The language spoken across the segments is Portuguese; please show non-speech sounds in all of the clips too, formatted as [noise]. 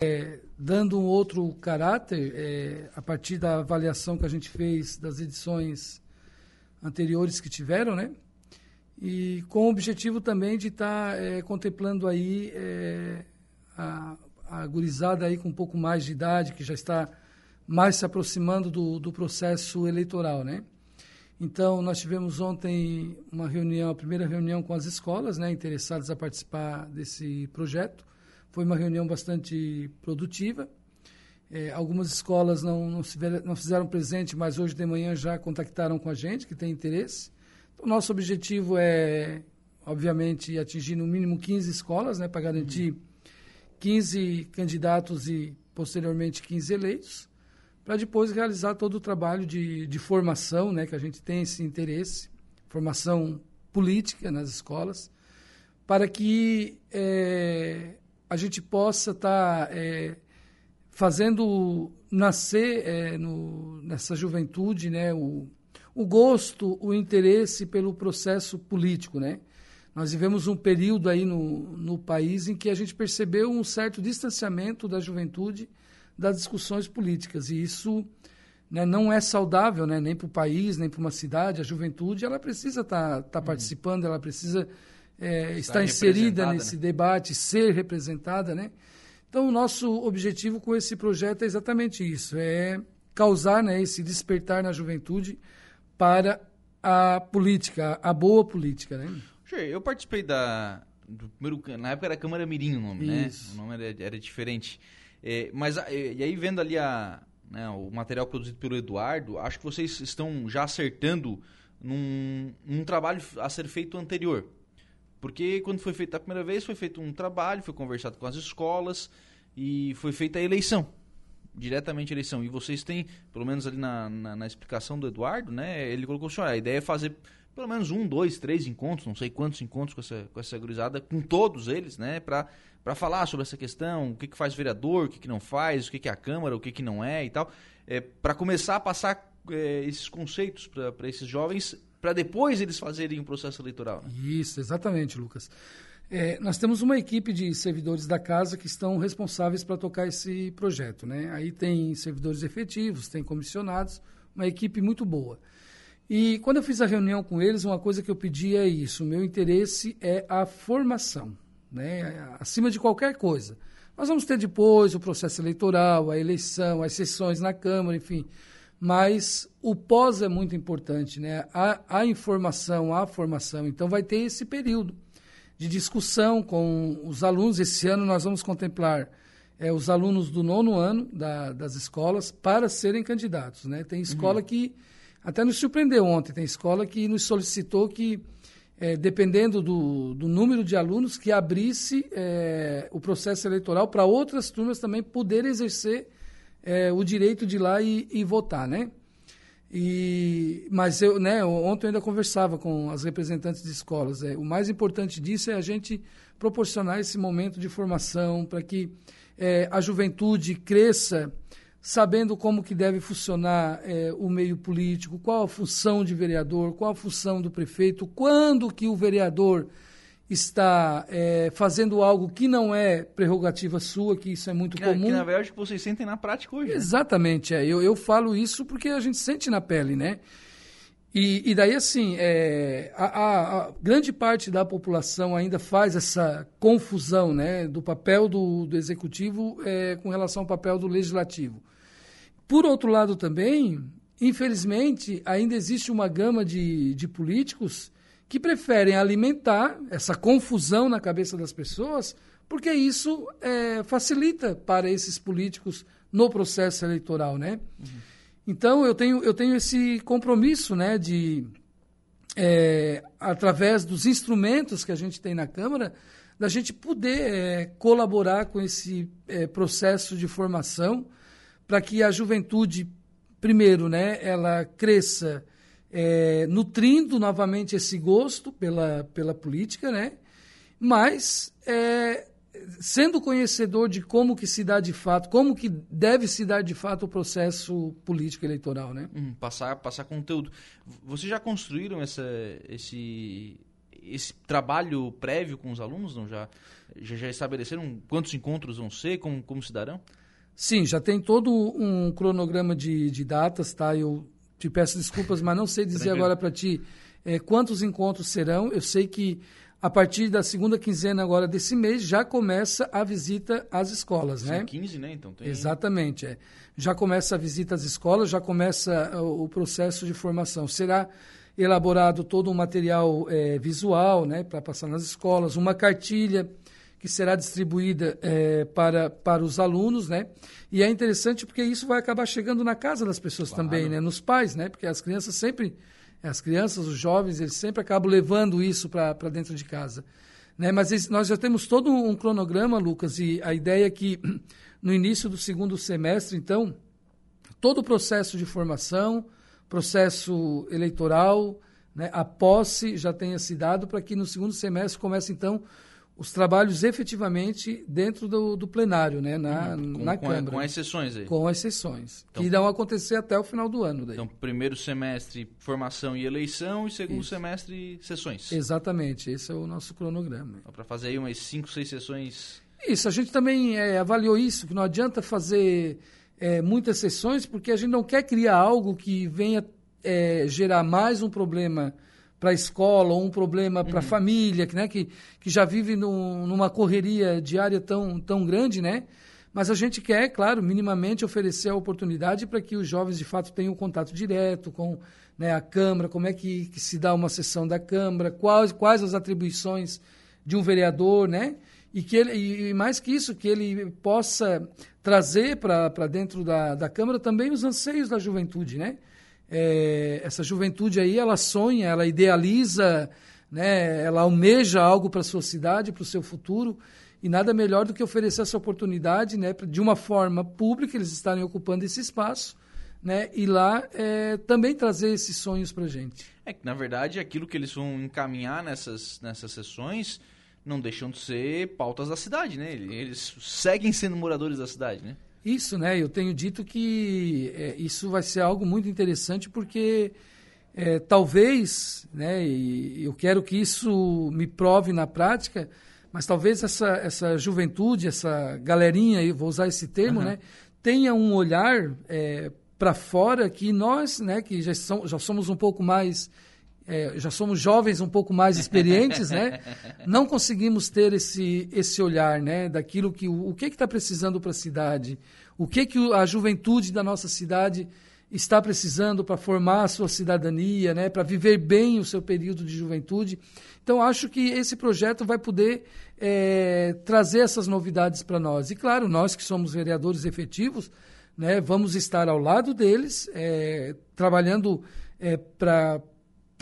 é, dando um outro caráter, é, a partir da avaliação que a gente fez das edições anteriores que tiveram, né? E com o objetivo também de estar tá, é, contemplando aí é, a, a gurizada aí com um pouco mais de idade, que já está mais se aproximando do, do processo eleitoral, né? Então, nós tivemos ontem uma reunião, a primeira reunião com as escolas, né, interessadas a participar desse projeto. Foi uma reunião bastante produtiva. É, algumas escolas não, não, não, fizeram presente, mas hoje de manhã já contactaram com a gente, que tem interesse. Então, nosso objetivo é, obviamente, atingir no mínimo 15 escolas, né, para garantir 15 candidatos e, posteriormente, 15 eleitos para depois realizar todo o trabalho de, de formação, né, que a gente tem esse interesse, formação política nas escolas, para que é, a gente possa estar tá, é, fazendo nascer é, no, nessa juventude né, o, o gosto, o interesse pelo processo político, né? Nós vivemos um período aí no, no país em que a gente percebeu um certo distanciamento da juventude das discussões políticas. E isso né, não é saudável né, nem para o país, nem para uma cidade. A juventude ela precisa estar tá, tá uhum. participando, ela precisa é, estar inserida nesse né? debate, ser representada. Né? Então, o nosso objetivo com esse projeto é exatamente isso: é causar né, esse despertar na juventude para a política, a boa política. Né? Eu participei da. Do primeiro, na época era Câmara Mirim o nome, né? Isso. né? O nome era, era diferente. É, mas e aí vendo ali a, né, o material produzido pelo Eduardo, acho que vocês estão já acertando num, num trabalho a ser feito anterior. Porque quando foi feito a primeira vez, foi feito um trabalho, foi conversado com as escolas e foi feita a eleição. Diretamente a eleição. E vocês têm, pelo menos ali na, na, na explicação do Eduardo, né? Ele colocou assim, a ideia é fazer pelo menos um, dois, três encontros, não sei quantos encontros com essa, com essa gurizada, com todos eles, né? Para para falar sobre essa questão, o que, que faz vereador, o que, que não faz, o que, que é a Câmara, o que, que não é e tal, é, para começar a passar é, esses conceitos para esses jovens, para depois eles fazerem um processo eleitoral. Né? Isso, exatamente, Lucas. É, nós temos uma equipe de servidores da casa que estão responsáveis para tocar esse projeto. Né? Aí tem servidores efetivos, tem comissionados, uma equipe muito boa. E quando eu fiz a reunião com eles, uma coisa que eu pedi é isso: o meu interesse é a formação né, acima de qualquer coisa. Nós vamos ter depois o processo eleitoral, a eleição, as sessões na Câmara, enfim. Mas o pós é muito importante, né? A, a informação, a formação. Então, vai ter esse período de discussão com os alunos. Esse ano nós vamos contemplar é, os alunos do nono ano da, das escolas para serem candidatos. Né? Tem escola uhum. que até nos surpreendeu ontem, tem escola que nos solicitou que é, dependendo do, do, número de alunos, que abrisse é, o processo eleitoral para outras turmas também poderem exercer é, o direito de ir lá e, e, votar, né? E, mas eu, né, ontem eu ainda conversava com as representantes de escolas. É, o mais importante disso é a gente proporcionar esse momento de formação para que é, a juventude cresça sabendo como que deve funcionar é, o meio político, qual a função de vereador, qual a função do prefeito, quando que o vereador está é, fazendo algo que não é prerrogativa sua, que isso é muito que, comum. Que na verdade vocês sentem na prática hoje. Né? Exatamente, é. Eu, eu falo isso porque a gente sente na pele, né? E, e daí, assim, é, a, a, a, grande parte da população ainda faz essa confusão né, do papel do, do executivo é, com relação ao papel do legislativo. Por outro lado, também, infelizmente, ainda existe uma gama de, de políticos que preferem alimentar essa confusão na cabeça das pessoas, porque isso é, facilita para esses políticos no processo eleitoral, né? Uhum. Então, eu tenho, eu tenho esse compromisso né, de, é, através dos instrumentos que a gente tem na Câmara, da gente poder é, colaborar com esse é, processo de formação para que a juventude, primeiro, né, ela cresça é, nutrindo novamente esse gosto pela, pela política, né, mas é, sendo conhecedor de como que se dá de fato, como que deve se dar de fato o processo político eleitoral, né? Hum, passar, passar conteúdo. Vocês já construíram essa, esse, esse trabalho prévio com os alunos, não já, já, já estabeleceram quantos encontros vão ser, como, como se darão? Sim, já tem todo um cronograma de, de datas, tá? Eu te peço desculpas, mas não sei dizer agora para ti é, quantos encontros serão. Eu sei que a partir da segunda quinzena agora desse mês já começa a visita às escolas, São né? 15, né? Então tem... Exatamente, é. Já começa a visita às escolas, já começa o, o processo de formação. Será elaborado todo um material é, visual, né, para passar nas escolas, uma cartilha que será distribuída é, para, para os alunos, né? E é interessante porque isso vai acabar chegando na casa das pessoas claro. também, né? Nos pais, né? Porque as crianças sempre, as crianças, os jovens, eles sempre acabam levando isso para dentro de casa. Né? Mas nós já temos todo um cronograma, Lucas, e a ideia é que [clears throat] no início do segundo semestre, então, todo o processo de formação, processo eleitoral, né, a posse já tenha se dado para que no segundo semestre comece, então, os trabalhos efetivamente dentro do, do plenário, né, na, com, na com Câmara. A, com exceções aí. Com exceções, então, que irão acontecer até o final do ano. Daí. Então, primeiro semestre, formação e eleição, e segundo Isso. semestre, sessões. Exatamente, esse é o nosso cronograma. Então, para fazer aí umas cinco, seis sessões... Isso, a gente também é, avaliou isso, que não adianta fazer é, muitas sessões, porque a gente não quer criar algo que venha é, gerar mais um problema para a escola ou um problema para a uhum. família, que, né, que, que já vive num, numa correria diária tão, tão grande, né? Mas a gente quer, claro, minimamente oferecer a oportunidade para que os jovens de fato tenham contato direto com né, a Câmara, como é que, que, se dá uma sessão da Câmara, quais, quais as atribuições de um vereador, né? E, que ele, e mais que isso, que ele possa trazer para dentro da, da Câmara também os anseios da juventude, né? É, essa juventude aí, ela sonha, ela idealiza, né, ela almeja algo para a sua cidade, para o seu futuro, e nada melhor do que oferecer essa oportunidade, né, de uma forma pública, eles estarem ocupando esse espaço, né, e lá é, também trazer esses sonhos para gente. É que, na verdade, aquilo que eles vão encaminhar nessas, nessas sessões não deixam de ser pautas da cidade, né? Eles seguem sendo moradores da cidade, né? Isso, né? Eu tenho dito que é, isso vai ser algo muito interessante porque é, talvez, né? E eu quero que isso me prove na prática, mas talvez essa, essa juventude, essa galerinha, eu vou usar esse termo, uhum. né? Tenha um olhar é, para fora que nós, né? Que já, são, já somos um pouco mais é, já somos jovens um pouco mais experientes, né? [laughs] Não conseguimos ter esse, esse olhar, né? Daquilo que o, o que está precisando para a cidade, o que que a juventude da nossa cidade está precisando para formar a sua cidadania, né? Para viver bem o seu período de juventude. Então acho que esse projeto vai poder é, trazer essas novidades para nós. E claro, nós que somos vereadores efetivos, né? Vamos estar ao lado deles, é, trabalhando é, para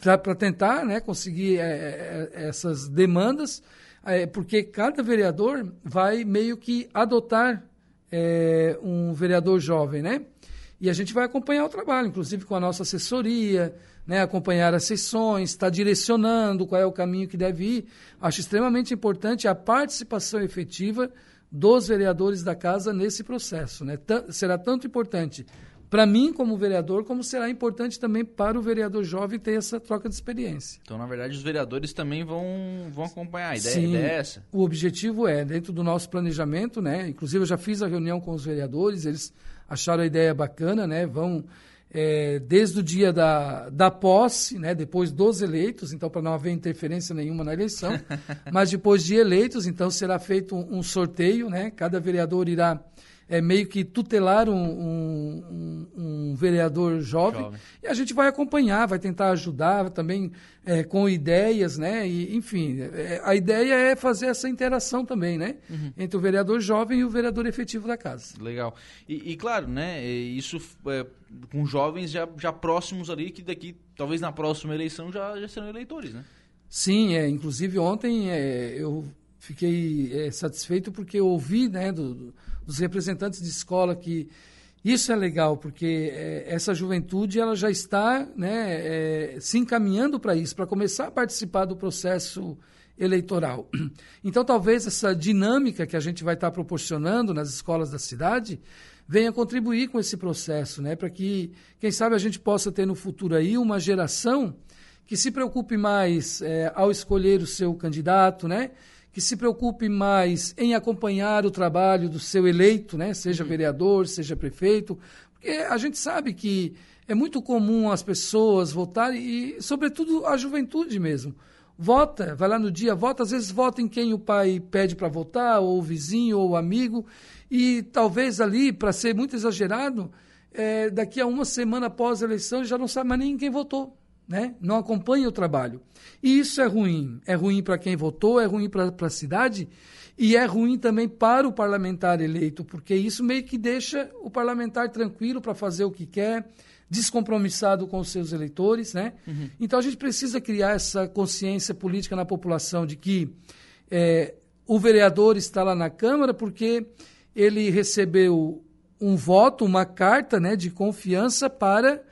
para tentar né, conseguir é, é, essas demandas, é, porque cada vereador vai meio que adotar é, um vereador jovem, né? E a gente vai acompanhar o trabalho, inclusive com a nossa assessoria, né, acompanhar as sessões, estar tá direcionando qual é o caminho que deve ir. Acho extremamente importante a participação efetiva dos vereadores da casa nesse processo. Né? Será tanto importante para mim, como vereador, como será importante também para o vereador jovem ter essa troca de experiência. Então, na verdade, os vereadores também vão, vão acompanhar. A ideia, Sim, a ideia é essa? O objetivo é, dentro do nosso planejamento, né? Inclusive, eu já fiz a reunião com os vereadores, eles acharam a ideia bacana, né? Vão é, desde o dia da, da posse, né, depois dos eleitos, então para não haver interferência nenhuma na eleição, [laughs] mas depois de eleitos, então será feito um, um sorteio, né, cada vereador irá é, meio que tutelar um, um, um, vereador jovem, jovem, e a gente vai acompanhar, vai tentar ajudar também é, com ideias, né? E, enfim, é, a ideia é fazer essa interação também, né? Uhum. Entre o vereador jovem e o vereador efetivo da casa. Legal. E, e claro, né? Isso é, com jovens já, já próximos ali, que daqui, talvez na próxima eleição, já, já serão eleitores, né? Sim, é, inclusive ontem é, eu fiquei é, satisfeito porque ouvi né, do, dos representantes de escola que isso é legal, porque é, essa juventude ela já está né, é, se encaminhando para isso, para começar a participar do processo eleitoral. [clears throat] Então, talvez essa dinâmica que a gente vai estar proporcionando nas escolas da cidade venha contribuir com esse processo, né, para que, quem sabe, a gente possa ter no futuro aí uma geração que se preocupe mais é, ao escolher o seu candidato, né? Que se preocupe mais em acompanhar o trabalho do seu eleito, né? seja uhum. vereador, seja prefeito, porque a gente sabe que é muito comum as pessoas votarem, e sobretudo a juventude mesmo. Vota, vai lá no dia, vota, às vezes vota em quem o pai pede para votar, ou o vizinho, ou o amigo, e talvez ali, para ser muito exagerado, é, daqui a uma semana após a eleição já não sabe mais nem quem votou né? não acompanha o trabalho. E isso é ruim. É ruim para quem votou, é ruim para a cidade e é ruim também para o parlamentar eleito, porque isso meio que deixa o parlamentar tranquilo para fazer o que quer, descompromissado com os seus eleitores. Né? Uhum. Então a gente precisa criar essa consciência política na população de que é, o vereador está lá na Câmara porque ele recebeu um voto, uma carta né, de confiança para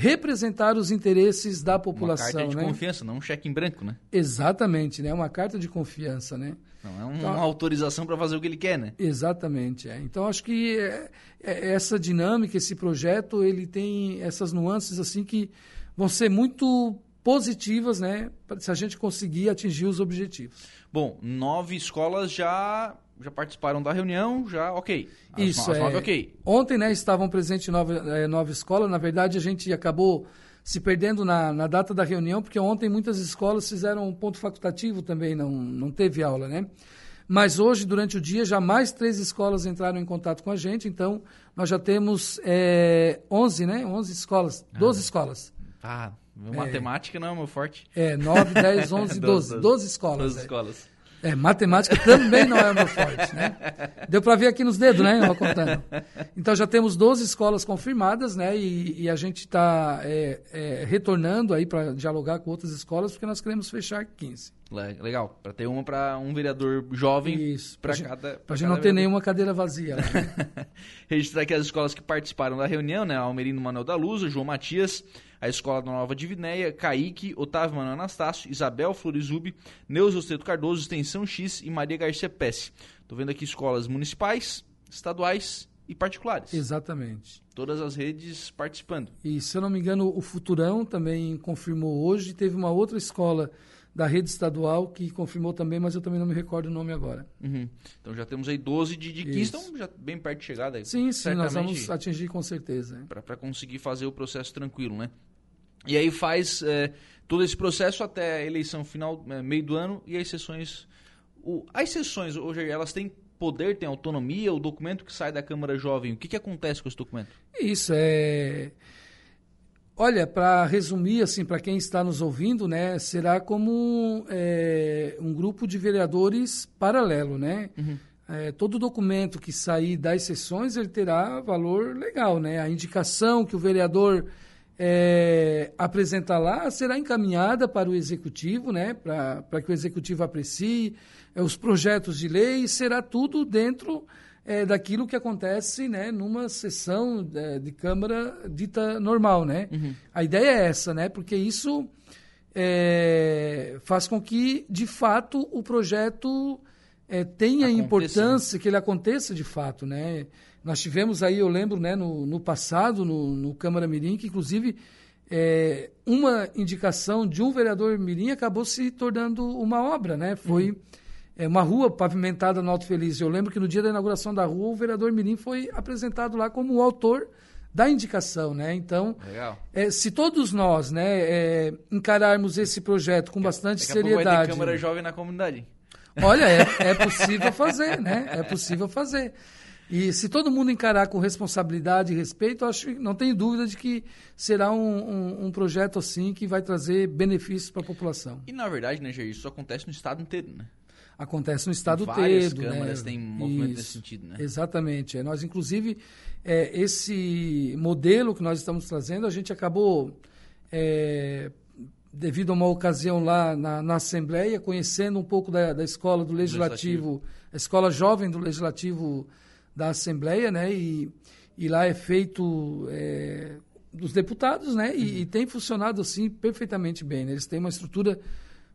representar os interesses da população. Uma carta de né? confiança, não um cheque em branco, né? Exatamente, né? Uma carta de confiança, né? Não é então, uma autorização para fazer o que ele quer, né? Exatamente. É. Então acho que é, é, essa dinâmica, esse projeto, ele tem essas nuances assim que vão ser muito positivas, né? Se a gente conseguir atingir os objetivos. Bom, nove escolas já já participaram da reunião, já ok. As, Isso, as nove, é, ok. Ontem, né, estavam presentes nove, é, nove escolas. Na verdade, a gente acabou se perdendo na, na data da reunião, porque ontem muitas escolas fizeram um ponto facultativo também, não, não teve aula, né? Mas hoje, durante o dia, já mais três escolas entraram em contato com a gente, então nós já temos é, 11, né? 11 escolas, 12 ah. escolas. Ah, matemática é, não é meu forte. É, 9, 10, 11, 12. 12 escolas. 12 é. escolas. É, matemática também não é o meu forte, né? Deu para ver aqui nos dedos, né? Eu contando. Então já temos 12 escolas confirmadas, né? E, e a gente está é, é, retornando aí para dialogar com outras escolas, porque nós queremos fechar 15. Legal, para ter uma para um vereador jovem para cada. Para a gente não ter nenhuma cadeira vazia. Né? [laughs] Registrar aqui as escolas que participaram da reunião, né? Almerino Manuel da Luz, João Matias, a Escola da Nova Divinéia, Kaique, Otávio Manuel Anastácio, Isabel Florizube, Neuza Osteto Cardoso, Extensão X e Maria Garcia Pesce. Estou vendo aqui escolas municipais, estaduais e particulares. Exatamente. Todas as redes participando. E se eu não me engano, o Futurão também confirmou hoje, teve uma outra escola da rede estadual que confirmou também, mas eu também não me recordo o nome agora. Uhum. Então já temos aí 12 de, de 15, então já bem perto de chegada. Aí, sim, sim, nós vamos atingir com certeza. Para conseguir fazer o processo tranquilo, né? E aí faz é, todo esse processo até a eleição final, é, meio do ano, e as sessões. O, as sessões, hoje, elas têm poder, têm autonomia, o documento que sai da Câmara Jovem, o que, que acontece com esse documento? Isso, é. Olha, para resumir, assim, para quem está nos ouvindo, né, será como é, um grupo de vereadores paralelo, né? Uhum. É, todo documento que sair das sessões ele terá valor legal, né? A indicação que o vereador é, apresentar lá será encaminhada para o executivo, né, para que o executivo aprecie é, os projetos de lei, será tudo dentro é, daquilo que acontece né, numa sessão é, de Câmara dita normal. Né? Uhum. A ideia é essa, né, porque isso é, faz com que, de fato, o projeto é, tenha importância, né? que ele aconteça de fato. Né? Nós tivemos aí, eu lembro, né, no, no passado, no, no Câmara Mirim, que inclusive é, uma indicação de um vereador Mirim acabou se tornando uma obra, né? Foi uhum. é, uma rua pavimentada no Alto Feliz. Eu lembro que no dia da inauguração da rua, o vereador Mirim foi apresentado lá como o autor da indicação, né? Então, é, se todos nós, né, é, encararmos esse projeto com bastante daqui seriedade. Vai ter Câmara Jovem na comunidade. Olha, é, é possível fazer, né? É possível fazer. E se todo mundo encarar com responsabilidade e respeito, acho não tenho dúvida de que será um, um, um projeto assim que vai trazer benefícios para a população. E na verdade, né, Jair, isso acontece no estado inteiro, né? Acontece no estado Várias inteiro. câmaras né? têm movimento nesse sentido, né? Exatamente. É, nós, inclusive, é, esse modelo que nós estamos trazendo, a gente acabou, é, devido a uma ocasião lá na, na Assembleia, conhecendo um pouco da, da escola do Legislativo, Legislativo, a escola jovem do Legislativo da Assembleia, né? E, e lá é feito é, dos deputados, né? E, uhum. e, tem funcionado assim perfeitamente bem. Né? Eles têm uma estrutura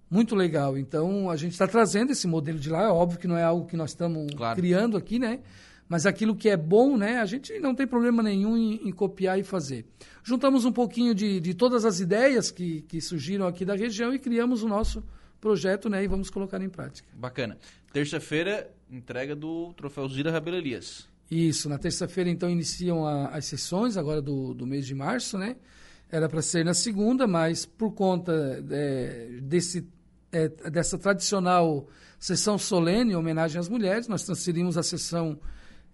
muito legal. Então a gente está trazendo esse modelo de lá. É óbvio que não é algo que nós estamos claro. criando aqui, né? Mas aquilo que é bom, né, a gente não tem problema nenhum em, em copiar e fazer. Juntamos um pouquinho de, de todas as ideias que, que surgiram aqui da região e criamos o nosso projeto né, e vamos colocar em prática. Bacana. Terça-feira, entrega do Troféu Zira Rabelo Elias. Isso, na terça-feira então iniciam a, as sessões, agora do, do mês de março, né? Era para ser na segunda, mas por conta é, desse, é, dessa tradicional sessão solene em homenagem às mulheres, nós transferimos a sessão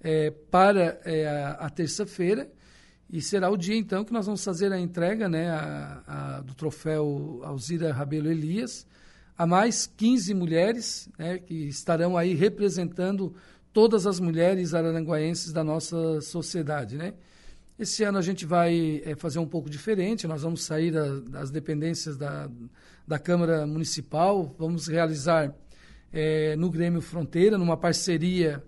é, para é, a, a terça-feira e será o dia então que nós vamos fazer a entrega né, a, do troféu Alzira Rabelo Elias a mais 15 mulheres né, que estarão aí representando todas as mulheres araranguaenses da nossa sociedade, né? Esse ano a gente vai é, fazer um pouco diferente, nós vamos sair da, das dependências da, da Câmara Municipal, vamos realizar é, no Grêmio Fronteira, numa parceria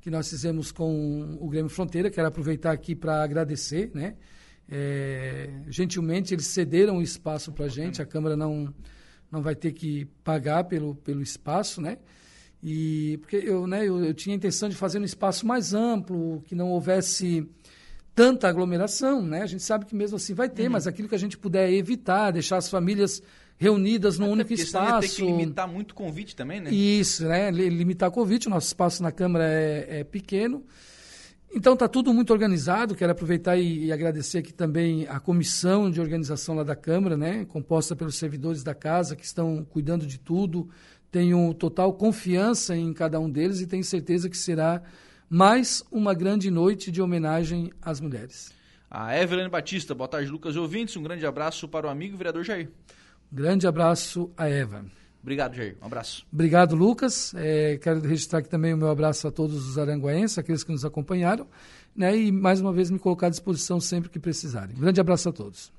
que nós fizemos com o Grêmio Fronteira, quero aproveitar aqui para agradecer, né? É, gentilmente eles cederam o espaço para a gente, a Câmara não, não vai ter que pagar pelo, pelo espaço, né? E porque eu, né, eu, eu tinha a intenção de fazer um espaço mais amplo, que não houvesse tanta aglomeração, né? A gente sabe que mesmo assim vai ter, uhum. mas aquilo que a gente puder evitar, deixar as famílias reunidas num único espaço. Tem que limitar muito convite também, né? Isso, né? Limitar convite. O nosso espaço na Câmara é, é pequeno. Então está tudo muito organizado. Quero aproveitar e, e, agradecer aqui também a comissão de organização lá da Câmara, né? Composta pelos servidores da casa que estão cuidando de tudo, tenho total confiança em cada um deles e tenho certeza que será mais uma grande noite de homenagem às mulheres. A Evelyn Batista, boa tarde, Lucas ouvintes. Um grande abraço para o amigo vereador Jair. Grande abraço a Eva. Obrigado, Jair. Um abraço. Obrigado, Lucas. É, quero registrar aqui também o meu abraço a todos os aranguaenses, aqueles que nos acompanharam, né, e mais uma vez me colocar à disposição sempre que precisarem. Grande abraço a todos.